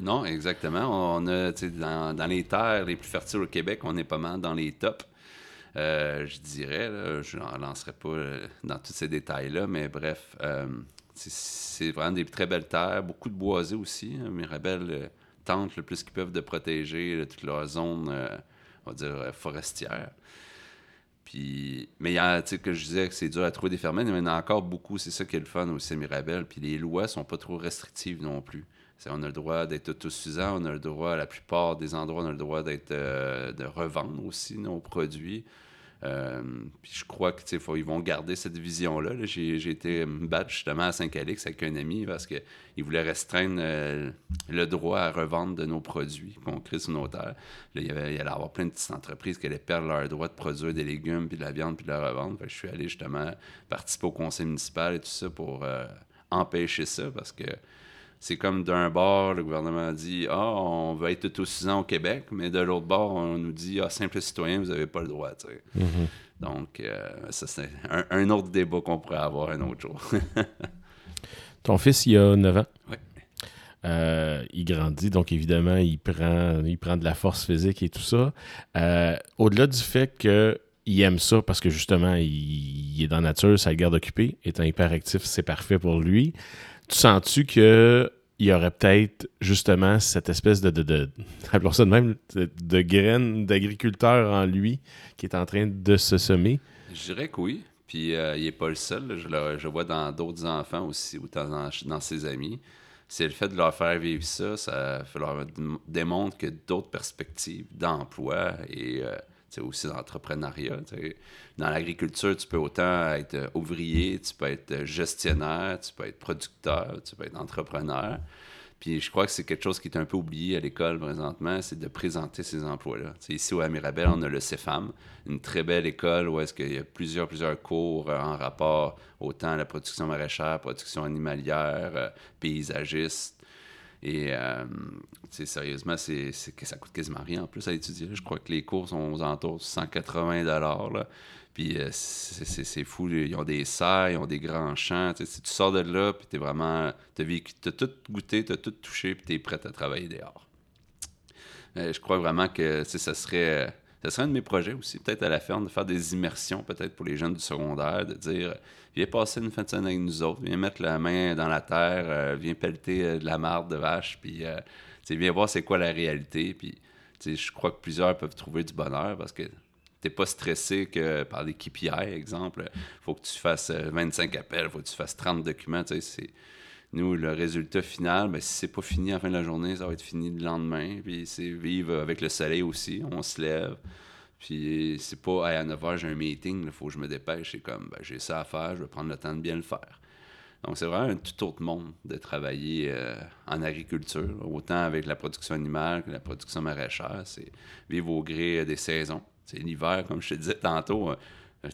Non, exactement. On a, dans, dans les terres les plus fertiles au Québec, on est pas mal dans les tops. Euh, je dirais, je n'en lancerai pas euh, dans tous ces détails-là, mais bref, euh, c'est vraiment des très belles terres, beaucoup de boisés aussi. Hein. Mirabel tente le plus qu'ils peuvent de protéger toute leur zone, on va dire, forestière. Puis, mais il y a, tu sais, que je disais que c'est dur à trouver des fermiers, mais il y en a encore beaucoup, c'est ça qui est le fun aussi Mirabel. Puis les lois sont pas trop restrictives non plus on a le droit d'être autosuffisant, on a le droit, à la plupart des endroits, on a le droit d'être euh, de revendre aussi nos produits. Euh, puis je crois que ils vont garder cette vision-là. J'ai été me battre justement à Saint-Calix avec un ami parce qu'il voulait restreindre euh, le droit à revendre de nos produits qu'on crée sur nos terres. Là, il, y avait, allait avoir plein de petites entreprises qui allaient perdre leur droit de produire des légumes, puis de la viande, puis de la revendre. je suis allé justement participer au conseil municipal et tout ça pour empêcher ça parce que c'est comme d'un bord, le gouvernement dit Ah, on va être ans au Québec, mais de l'autre bord, on nous dit Ah, simple citoyen, vous n'avez pas le droit. Mm-hmm. Donc, euh, ça, c'est un, autre débat qu'on pourrait avoir un autre jour. Ton fils, il a 9 ans? Oui. Euh, il grandit, donc évidemment, il prend, il prend de la force physique et tout ça. Euh, au-delà du fait qu'il aime ça parce que justement, il, est dans la nature, ça le garde occupé. Étant hyperactif, c'est parfait pour lui. Tu sens-tu que il y aurait peut-être justement cette espèce de, de, de appelons ça de même, de, graines d'agriculteur en lui qui est en train de se semer? Je dirais que oui. Puis euh, il n'est pas le seul. Je, le, je vois dans d'autres enfants aussi ou dans, dans ses amis. C'est le fait de leur faire vivre ça, ça leur démontre que d'autres perspectives d'emploi et euh, aussi d'entrepreneuriat. Dans l'agriculture, tu peux autant être ouvrier, tu peux être gestionnaire, tu peux être producteur, tu peux être entrepreneur. Puis je crois que c'est quelque chose qui est un peu oublié à l'école présentement, c'est de présenter ces emplois-là. Ici au Amirabel, on a le CEFAM, une très belle école où est-ce qu'il y a plusieurs, plusieurs cours en rapport autant à la production maraîchère, production animalière, euh, paysagiste, et euh, sérieusement, c'est, que ça coûte quasiment rien en plus à étudier. Je crois que les cours sont aux alentours de 180 là. Puis euh, c'est, fou. Ils ont des serres, ils ont des grands champs. tu sors de là, puis t'es vraiment. T'as tout goûté, t'as tout touché, puis t'es prêt à travailler dehors. Euh, je crois vraiment que ça serait ce serait un de mes projets aussi, peut-être à la ferme, de faire des immersions, peut-être pour les jeunes du secondaire, de dire viens passer une fin de semaine avec nous autres, viens mettre la main dans la terre, euh, viens pelleter euh, de la marde de vache, puis euh, viens voir c'est quoi la réalité. Puis je crois que plusieurs peuvent trouver du bonheur parce que t'es pas stressé que par les KPI, exemple, faut que tu fasses 25 appels, faut que tu fasses 30 documents, c'est nous, le résultat final, ben, si c'est pas fini à la fin de la journée, ça va être fini le lendemain. Puis c'est vivre avec le soleil aussi. On se lève. Puis c'est pas à 9h, j'ai un meeting, il faut que je me dépêche. C'est comme, ben, j'ai ça à faire, je vais prendre le temps de bien le faire. Donc c'est vraiment un tout autre monde de travailler euh, en agriculture, autant avec la production animale que la production maraîchère. C'est vivre au gré des saisons. C'est l'hiver, comme je te disais tantôt. Euh,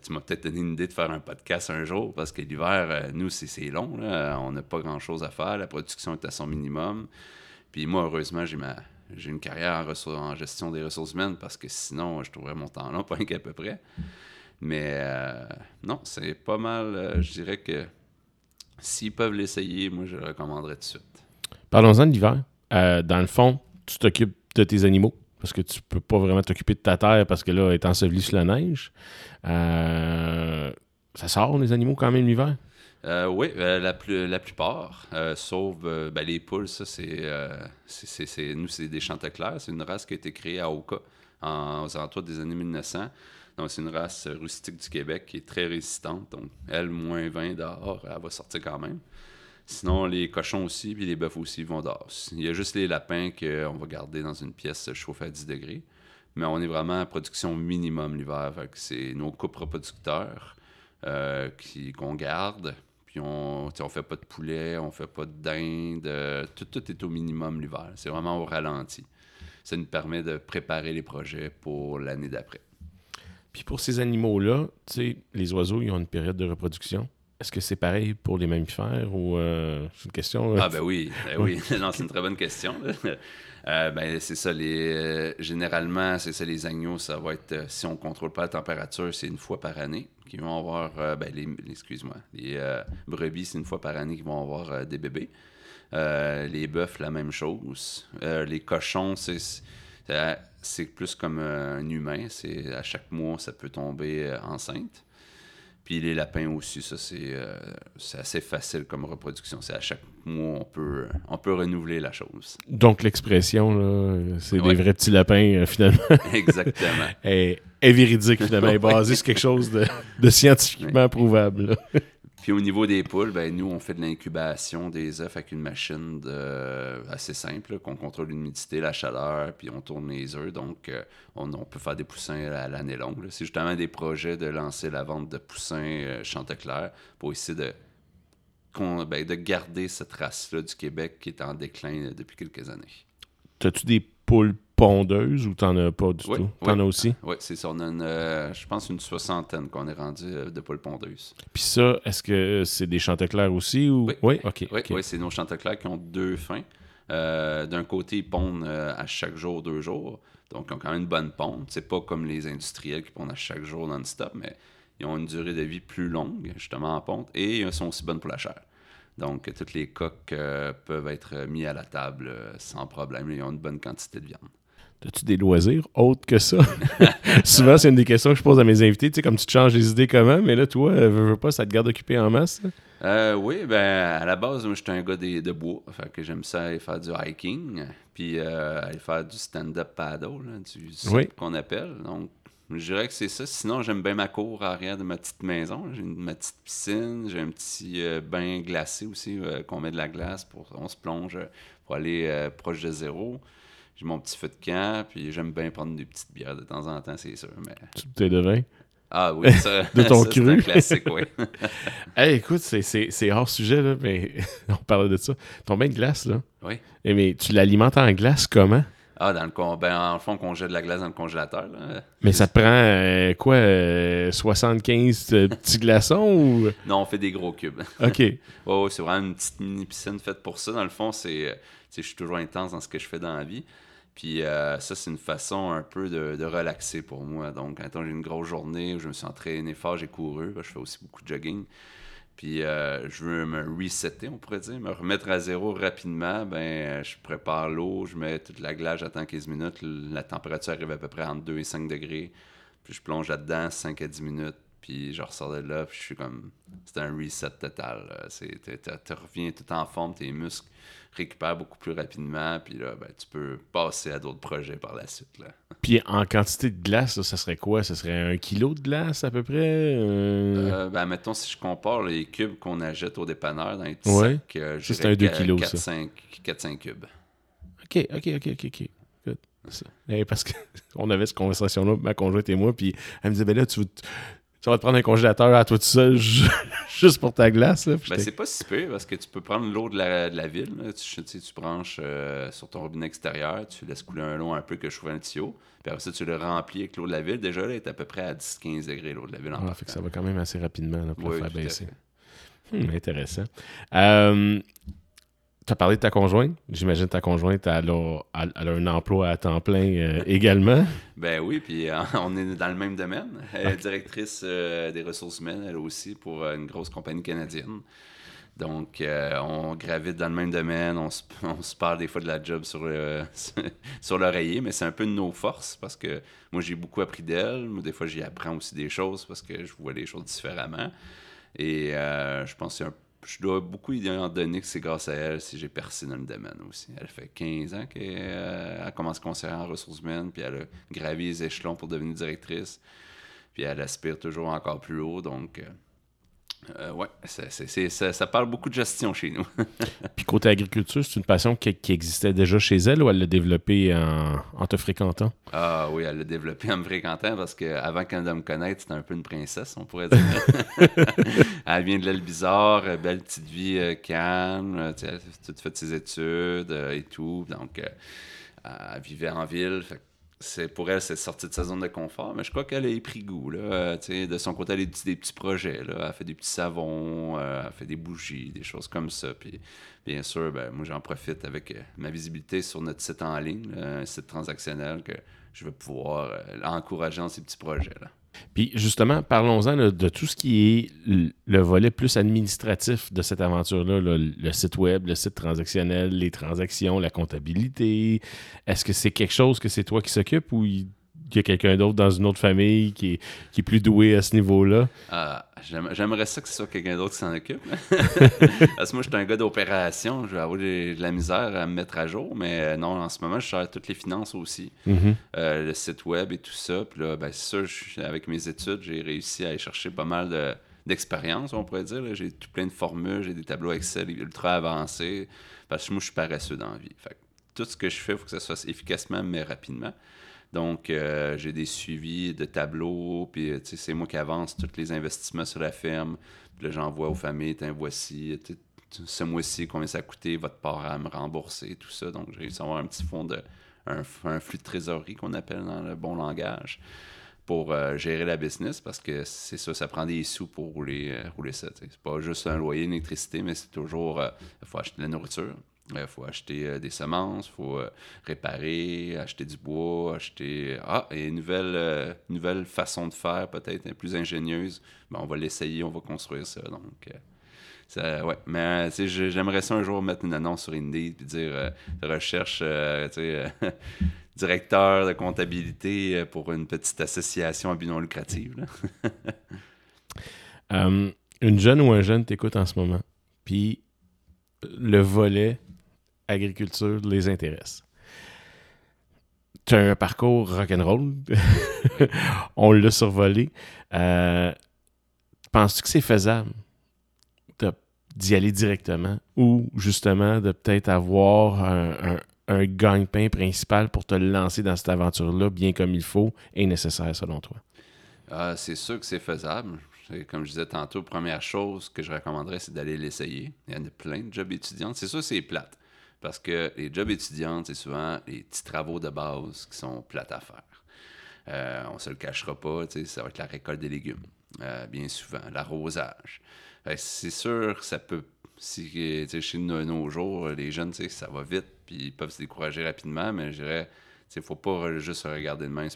tu m'as peut-être donné une idée de faire un podcast un jour parce que l'hiver, euh, nous, c'est long. On n'a pas grand-chose à faire. La production est à son minimum. Puis moi, heureusement, j'ai ma j'ai une carrière en, gestion des ressources humaines parce que sinon, je trouverais mon temps long, pas qu'à peu près. Mais euh, non, c'est pas mal. je dirais que s'ils peuvent l'essayer, moi, je le recommanderais tout de suite. Parlons-en de l'hiver. dans le fond, tu t'occupes de tes animaux parce que tu peux pas vraiment t'occuper de ta terre parce que là, elle est ensevelie sous la neige. Euh, ça sort, les animaux, quand même, l'hiver? Euh, oui, euh, la, la plupart, sauf ben, les poules, ça, c'est, nous, c'est des chanteclairs. C'est une race qui a été créée à Oka en, aux alentours des années 1900. Donc, c'est une race rustique du Québec qui est très résistante. Donc, elle, moins 20 dehors, elle va sortir quand même. Sinon, les cochons aussi, puis les bœufs aussi vont dehors. Il y a juste les lapins qu'on va garder dans une pièce chauffée à 10 degrés. Mais on est vraiment à production minimum l'hiver. C'est nos euh, qu'on garde. Puis on ne fait pas de poulet, on fait pas de dinde. Euh, tout, tout est au minimum l'hiver. C'est vraiment au ralenti. Ça nous permet de préparer les projets pour l'année d'après. Puis pour ces animaux-là, les oiseaux, ils ont une période de reproduction. Est-ce que c'est pareil pour les mammifères ou euh, c'est une question? Ah ben oui, ben oui. non, c'est une très bonne question. Euh, ben, c'est ça, les, euh, généralement, c'est ça, les agneaux, ça va être, si on ne contrôle pas la température, c'est une fois par année qu'ils vont avoir, ben, les, excuse-moi, les brebis, c'est une fois par année qu'ils vont avoir des bébés. les bœufs, la même chose. les cochons, c'est, c'est plus comme un humain, c'est à chaque mois, ça peut tomber enceinte. Puis les lapins aussi, ça euh, c'est assez facile comme reproduction. C'est à chaque mois, on peut, on peut renouveler la chose. Donc l'expression, c'est des vrais petits lapins euh, finalement. Exactement. est, est, véridique finalement, est basée sur quelque chose de, de scientifiquement prouvable. Puis au niveau des poules, ben, nous, on fait de l'incubation des œufs avec une machine de... assez simple, qu'on contrôle l'humidité, la chaleur, puis on tourne les œufs. Donc, euh, on, peut faire des poussins à l'année longue. C'est justement des projets de lancer la vente de poussins euh, Chanteclair pour essayer de, ben, de garder cette race-là du Québec qui est en déclin depuis quelques années. Poules pondeuse ou t'en as pas du tout? T'en as aussi? Oui, c'est ça. On a, une, euh, je pense, une soixantaine qu'on est rendu euh, de poules pondeuses. Puis ça, est-ce que c'est des chanteclairs aussi? Ou... Oui, OK. Oui, c'est nos chanteclairs qui ont deux fins. Euh, d'un côté, ils pondent à chaque jour, deux jours. Donc, ils ont quand même une bonne ponte. C'est pas comme les industriels qui pondent à chaque jour non-stop, mais ils ont une durée de vie plus longue, justement, en ponte. Et ils sont aussi bonnes pour la chair. Donc, toutes les coques peuvent être mis à la table sans problème. Ils ont une bonne quantité de viande. As-tu des loisirs autres que ça? Souvent, c'est une des questions que je pose à mes invités. Tu sais, comme tu te changes les idées comment, mais là, toi, veux, veux pas, ça te garde occupé en masse? Euh, oui, ben à la base, moi, j'étais un gars de, de bois. Fait que j'aime ça aller faire du hiking, puis euh, aller faire du stand-up paddle, du qu'on appelle. Donc, je dirais que c'est ça. Sinon, j'aime bien ma cour arrière de ma petite maison. J'ai ma petite piscine, j'ai un petit euh, bain glacé aussi, qu'on met de la glace pour on se plonge pour aller proche de zéro j'ai mon petit feu de camp, puis j'aime bien prendre des petites bières de temps en temps, c'est sûr. Mais... Tu bouteilles de vin? Ah oui, ça, de ton cru. c'est un classique, oui. hey, écoute, c'est hors sujet, là, mais on parlait de ça. Ton bain de glace, là. Oui. Eh, mais tu l'alimentes en glace comment? Ah, dans le ben, en fond, on jette de la glace dans le congélateur. Là. Mais ça te prend euh, quoi, 75 euh, euh, petits glaçons ou? Non, on fait des gros cubes. OK. oh, c'est vraiment une petite mini piscine faite pour ça. Dans le fond, c'est. Je suis toujours intense dans ce que je fais dans la vie. Puis ça, c'est une façon un peu de, relaxer pour moi. Donc, quand j'ai une grosse journée où je me suis entraîné fort, j'ai couru, je fais aussi beaucoup de jogging. Puis euh, je veux me resetter, on pourrait dire, me remettre à zéro rapidement. Ben, je prépare l'eau, je mets toute la glace, j'attends 15 minutes. La température arrive à peu près entre 2 et 5 degrés. Puis je plonge là-dedans 5 à 10 minutes. Puis je ressors de là, puis je suis comme. C'est un reset total. Tu reviens tout en forme, tes muscles récupère beaucoup plus rapidement, puis là, ben, tu peux passer à d'autres projets par la suite. Là. Puis en quantité de glace, ça serait quoi? Ça serait un kilo de glace à peu près? Euh... euh ben, mettons, si je compare les cubes qu'on achète au dépanneur dans les petits ouais. sacs, euh, c'est un 2 kilos, 4, ça. 4-5 cubes. OK, OK, OK, OK, OK. Eh, parce qu'on avait cette conversation-là, ma conjointe et moi, puis elle me disait, ben là, tu, tu vas te prendre un congélateur à toi tout seul juste pour ta glace. Là, ben, c'est pas si peu parce que tu peux prendre l'eau de la, de la ville. Tu, branches euh, sur ton robinet extérieur, tu laisses couler un long un peu que je trouve un tuyau. Puis après ça, tu le remplis avec l'eau de la ville. Déjà, là, elle est à peu près à 10-15 degrés l'eau de la ville. En ah, fait que ça va quand même assez rapidement là, pour le faire baisser. Hum, intéressant. Euh, tu as parlé de ta conjointe. J'imagine ta conjointe, elle a, un emploi à temps plein euh, également. Ben oui, puis euh, on est dans le même domaine. Elle est directrice euh, des ressources humaines, elle aussi, pour une grosse compagnie canadienne. Donc, on gravite dans le même domaine, on se, parle des fois de la job sur, sur l'oreiller, mais c'est un peu de nos forces parce que moi, j'ai beaucoup appris d'elle. Des fois, j'y apprends aussi des choses parce que je vois les choses différemment. Et je pense que c'est un je dois beaucoup lui donner que c'est grâce à elle si j'ai percé dans le domaine aussi. Elle fait 15 ans qu'elle euh, a commencé conseillère en ressources humaines, puis elle a gravi les échelons pour devenir directrice. Puis elle aspire toujours encore plus haut, donc... Euh, euh, ouais, ça, parle beaucoup de gestion chez nous. Puis côté agriculture, c'est une passion qui, existait déjà chez elle ou elle l'a développée en, te fréquentant? Ah oui, elle l'a développée en me fréquentant parce qu'avant qu'elle me connaisse, c'était un peu une princesse, on pourrait dire. elle vient de l'aile bizarre, euh, belle petite vie euh, calme, elle a tout fait ses études et tout. Donc, elle vivait en ville. Fait c'est pour elle, c'est sortir de sa zone de confort. Mais je crois qu'elle a pris goût. Là, euh, de son côté, elle a des, des petits projets. Là. Elle fait des petits savons, euh, elle fait des bougies, des choses comme ça. Bien sûr, ben, moi, j'en profite avec euh, ma visibilité sur notre site en ligne, un site transactionnel que je vais pouvoir encourager dans ces petits projets-là. Puis justement, parlons-en de tout ce qui est le volet plus administratif de cette aventure-là, le site web, le site transactionnel, les transactions, la comptabilité. Est-ce que c'est quelque chose que c'est toi qui s'occupe ou il y a quelqu'un d'autre dans une autre famille qui est, plus doué à ce niveau-là? Ah, j'aimerais ça que ce soit quelqu'un d'autre qui s'en occupe. Parce que moi, je suis un gars d'opération. Je vais avoir de la misère à me mettre à jour. Mais euh, non, en ce moment, je gère toutes les finances aussi. Mm-hmm. Euh, le site web et tout ça. Puis là, ben, c'est sûr, avec mes études, j'ai réussi à aller chercher pas mal de, d'expérience, on pourrait dire. J'ai tout plein de formules, j'ai des tableaux Excel ultra avancés, parce que moi, je suis paresseux dans la vie. Fait tout ce que je fais, il faut que ça soit efficacement, mais rapidement. Donc, euh, j'ai des suivis de tableaux, puis c'est moi qui avance tous les investissements sur la ferme. Puis là, j'envoie aux familles, tiens, voici, ce mois-ci, combien ça a votre part à me rembourser, tout ça. Donc, j'ai réussi à avoir un petit fond de. un, flux de trésorerie qu'on appelle dans le bon langage pour euh, gérer la business parce que c'est ça, ça prend des sous pour rouler, euh, rouler ça. C'est pas juste un loyer, une électricité, mais c'est toujours. Il faut acheter de la nourriture, il euh, faut acheter euh, des semences, il faut euh, réparer, acheter du bois, acheter. Ah, et une nouvelle, nouvelle façon de faire, peut-être plus ingénieuse. Ben, on va l'essayer, on va construire ça. Donc, ça, ouais. Mais j'aimerais ça un jour mettre une annonce sur Indeed et dire recherche, directeur de comptabilité pour une petite association à but non lucratif. une jeune ou un jeune t'écoute en ce moment, puis le volet agriculture les intéresse. Tu as un parcours rock'n'roll. On l'a survolé. Euh, penses-tu que c'est faisable d'y aller directement ou justement de peut-être avoir un, un, gagne-pain principal pour te lancer dans cette aventure-là bien comme il faut et nécessaire selon toi? Ah, c'est sûr que c'est faisable. Comme je disais tantôt, première chose que je recommanderais, c'est d'aller l'essayer. Il y en a plein de jobs étudiants. C'est sûr, c'est plate. Parce que les jobs étudiants, c'est souvent les petits travaux de base qui sont plates à faire. Euh, on se le cachera pas, ça va être la récolte des légumes, euh, bien souvent, l'arrosage. C'est sûr ça peut, si, chez nos, nos jours, les jeunes, ça va vite, puis ils peuvent se décourager rapidement, mais je dirais, il ne faut pas juste regarder de main.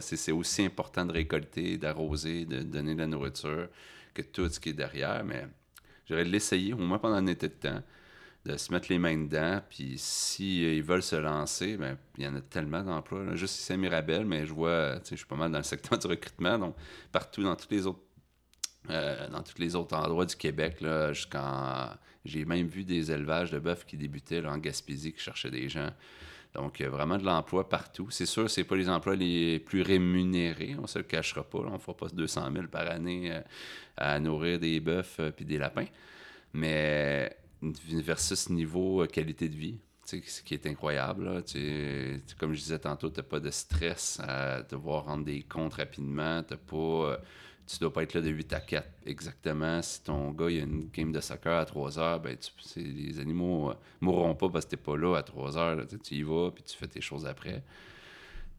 C'est aussi important de récolter, d'arroser, de donner de la nourriture que tout ce qui est derrière, mais je dirais l'essayer au moins pendant un été de temps de se mettre les mains dedans. Puis s'ils ils veulent se lancer, ben, il y en a tellement d'emplois. Juste ici à Mirabel, mais je vois, je suis pas mal dans le secteur du recrutement, donc partout dans tous les autres. Euh, dans tous les autres endroits du Québec, là, jusqu'en. J'ai même vu des élevages de bœufs qui débutaient en Gaspésie, qui cherchaient des gens. Donc, il y a vraiment de l'emploi partout. C'est sûr, ce pas les emplois les plus rémunérés, on ne se le cachera pas. on ne fera pas 200 000 par année euh, à nourrir des bœufs euh, des lapins. Mais versus niveau euh, qualité de vie. Ce qui est incroyable. comme je disais tantôt, tu n'as pas de stress à devoir rendre des comptes rapidement. As pas, euh, tu dois pas être là de 8 à 4 exactement. Si ton gars il a une game de soccer à 3 heures, ben, les animaux ne euh, mourront pas parce que tu n'es pas là à 3 heures. tu y vas puis tu fais tes choses après.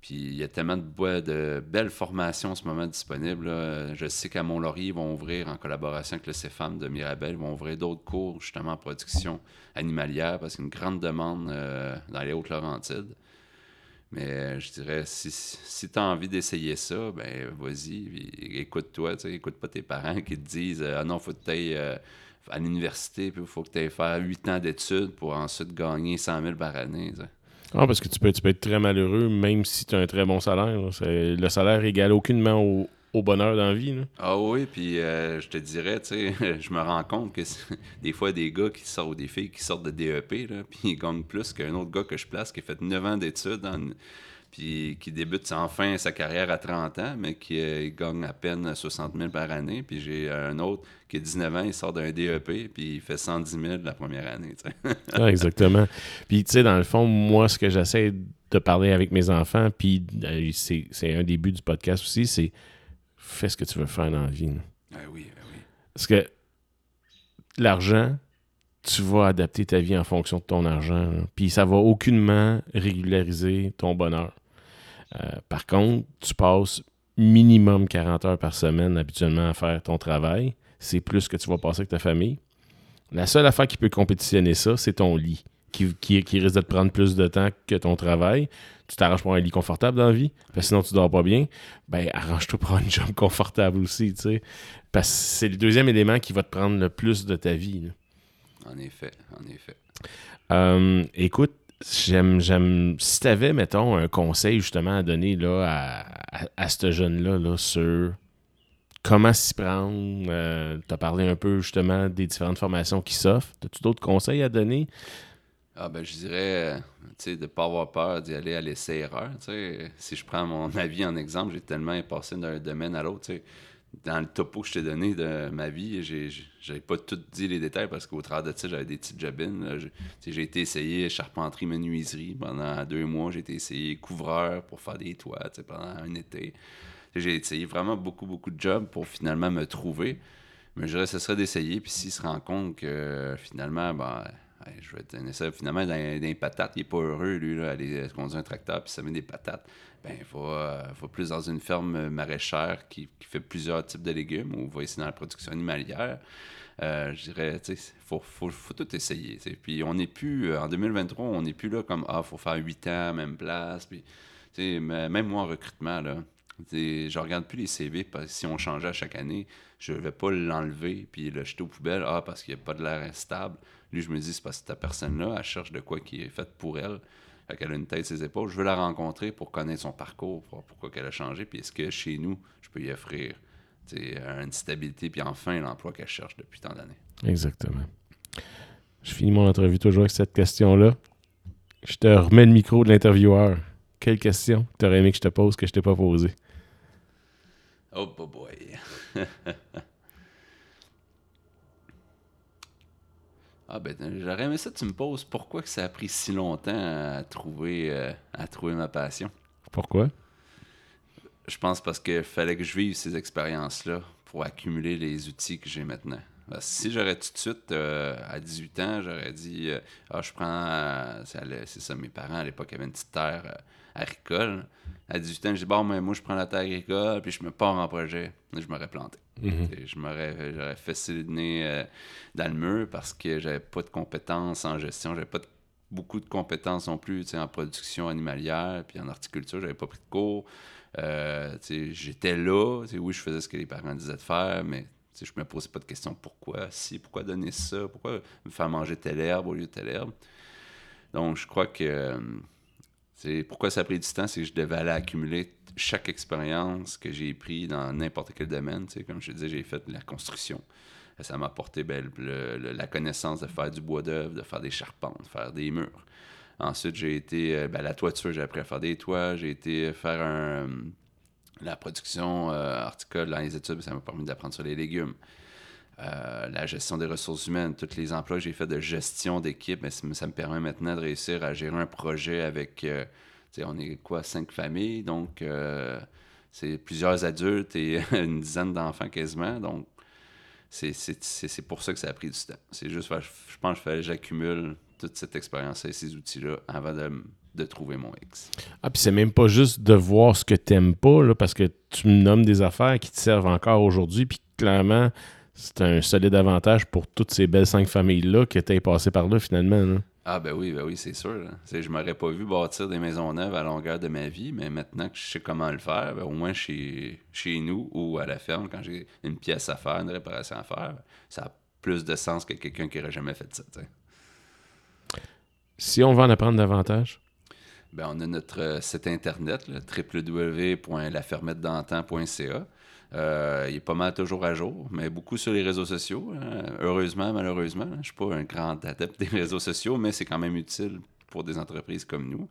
Puis il y a tellement de, de belles formations en ce moment disponibles. Je sais qu'à Mont-Laurier, ils vont ouvrir, en collaboration avec le CFAM de Mirabel, ils vont ouvrir d'autres cours justement en production animalière parce qu'il y a une grande demande euh, dans les Hautes-Laurentides. Mais je dirais, si, tu as envie d'essayer ça, ben vas-y, écoute-toi, écoute pas tes parents qui te disent Ah non, faut que tu ailles euh, à l'université, puis il faut que tu ailles faire 8 ans d'études pour ensuite gagner 100 000 par année. Ah, parce que tu peux, tu peux être très malheureux même si tu as un très bon salaire. Le salaire égale aucunement au, au bonheur dans la vie. Ah oui, puis euh, je te dirais, tu sais, je me rends compte que des fois, des gars qui sortent, des filles qui sortent de DEP, puis ils gagnent plus qu'un autre gars que je place qui a fait 9 ans d'études en puis qui débute enfin sa carrière à 30 ans, mais qui euh, gagne à peine 60 000 par année. Puis j'ai un autre qui a 19 ans, il sort d'un DEP, puis il fait 110 000 la première année. ah, exactement. Puis, tu sais, dans le fond, moi, ce que j'essaie de parler avec mes enfants, puis euh, c'est un début du podcast aussi, c'est fais ce que tu veux faire dans la vie. Ah oui, ah oui. Parce que l'argent, tu vas adapter ta vie en fonction de ton argent. Puis ça va aucunement régulariser ton bonheur. Euh, par contre, tu passes minimum 40 heures par semaine habituellement à faire ton travail. C'est plus que tu vas passer avec ta famille. La seule affaire qui peut compétitionner ça, c'est ton lit, qui, risque de te prendre plus de temps que ton travail. Tu t'arranges pour un lit confortable dans la vie, parce que sinon tu dors pas bien. Ben, arrange-toi pour un job confortable aussi, tu sais. Parce que c'est le deuxième élément qui va te prendre le plus de ta vie. En effet, en effet. Euh, écoute, J'aime, j'aime. Si tu avais, mettons, un conseil justement à donner là, à, ce jeune-là là, sur comment s'y prendre, euh, tu as parlé un peu justement des différentes formations qui s'offrent. As-tu d'autres conseils à donner? Ah ben je dirais, sais, de ne pas avoir peur d'y aller à l'essai-erreur. Si je prends mon avis en exemple, j'ai tellement passé d'un domaine à l'autre. Dans le topo que je t'ai donné de ma vie, j'avais pas tout dit les détails parce qu'au travers de ça, j'avais des petites jobines. J'ai été essayé charpenterie, menuiserie pendant deux mois. J'ai été essayé couvreur pour faire des toits pendant un été. J'ai essayé vraiment beaucoup, beaucoup de jobs pour finalement me trouver. Mais je dirais ce serait d'essayer. Puis s'il se rend compte que finalement, ben, je vais tenir ça. Finalement, dans, les patates, il n'est pas heureux, lui, là, aller conduire un tracteur puis met des patates. Ben, il va, euh, plus dans une ferme maraîchère qui, fait plusieurs types de légumes ou va essayer dans la production animalière. Euh, je dirais, tu sais, il faut, tout essayer. Puis on n'est plus, euh, en 2023, on n'est plus là comme, ah, faut faire huit ans, même place. Puis, même moi en recrutement, là, je regarde plus les CV parce que si on changeait à chaque année, je ne vais pas l'enlever puis le jeter aux poubelles ah, parce qu'il n'y a pas de l'air stable. Lui, je me dis, c'est parce que cette personne-là, elle cherche de quoi qui est fait pour elle. Fait qu'elle a une tête, ses épaules. Je veux la rencontrer pour connaître son parcours, pour pourquoi qu'elle a changé. Puis est-ce que chez nous, je peux y offrir une stabilité, puis enfin l'emploi qu'elle cherche depuis tant d'années? Exactement. Je finis mon entrevue toujours avec cette question-là. Je te remets le micro de l'intervieweur. Quelle question tu aurais aimé que je te pose que je t'ai pas posée? Oh boy. ah ben j'aurais aimé ça, tu me poses pourquoi que ça a pris si longtemps à trouver, euh, à trouver ma passion? Pourquoi? Je pense parce qu'il fallait que je vive ces expériences-là pour accumuler les outils que j'ai maintenant. Si j'aurais tout de suite, euh, à 18 ans, j'aurais dit euh, Ah, je prends. c'est ça, mes parents à l'époque avaient une petite terre agricole à 18 ans, je dis bon, mais moi, je prends la terre agricole, puis je me pars en projet. je m'aurais planté. Mhm. Je m'aurais j'aurais fait le nez euh, dans le mur parce que j'avais pas de compétences en gestion, j'avais pas beaucoup de compétences non plus en production animalière, puis en horticulture, j'avais pas pris de cours. Euh, j'étais là, oui, je faisais ce que les parents disaient de faire, mais je me posais pas de questions pourquoi si, pourquoi donner ça, pourquoi me faire manger telle herbe au lieu de telle herbe. Donc, je crois que euh, c'est pourquoi ça a pris du temps, c'est que je devais aller accumuler chaque expérience que j'ai pris dans n'importe quel domaine. Comme je te disais, j'ai fait la construction. Ça m'a apporté ben, la connaissance de faire du bois d'œuvre, de faire des charpentes, de faire des murs. Ensuite, j'ai été euh, ben, la toiture, j'ai appris à faire des toits. J'ai été faire un, la production euh, horticole dans les études, ça m'a permis d'apprendre sur les légumes. Euh, la gestion des ressources humaines, tous les emplois que j'ai fait de gestion d'équipe, mais ça me permet maintenant de réussir à gérer un projet avec, euh, on est quoi, cinq familles, donc euh, c'est plusieurs adultes et une dizaine d'enfants quasiment, donc c'est pour ça que ça a pris du temps. C'est juste, je pense que j'accumule toute cette expérience et ces outils-là avant de, trouver mon X. Ah, puis c'est même pas juste de voir ce que tu n'aimes pas, là, parce que tu me nommes des affaires qui te servent encore aujourd'hui, puis clairement, c'est un solide avantage pour toutes ces belles cinq familles-là qui étaient passées par là finalement. Ah ben oui, ben oui, c'est sûr. Je Je m'aurais pas vu bâtir des maisons neuves à longueur de ma vie, mais maintenant que je sais comment le faire, ben, au moins chez, chez nous ou à la ferme, quand j'ai une pièce à faire, une réparation à faire, ça a plus de sens que quelqu'un qui n'aurait jamais fait ça. Si on veut en apprendre davantage? Ben, on a notre euh, site internet, www.lafermettedantan.ca. Euh, il est pas mal toujours à jour, mais beaucoup sur les réseaux sociaux. Hein. Heureusement, malheureusement. Je ne suis pas un grand adepte des réseaux sociaux, mais c'est quand même utile pour des entreprises comme nous.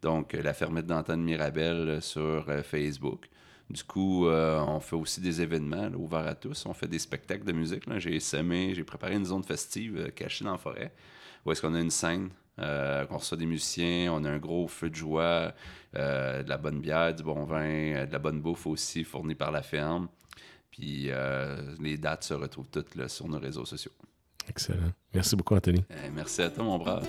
Donc, euh, la fermette d'antenne Mirabel euh, sur Facebook. Du coup, on fait aussi des événements ouverts à tous. On fait des spectacles de musique. J'ai semé, j'ai préparé une zone festive cachée dans la forêt où est-ce qu'on a une scène euh, on reçoit des musiciens, on a un gros feu de joie, euh, de la bonne bière, du bon vin, euh, de la bonne bouffe aussi fournie par la ferme. Puis les dates se retrouvent toutes sur nos réseaux sociaux. Excellent. Merci beaucoup, Anthony. merci à toi, mon brave.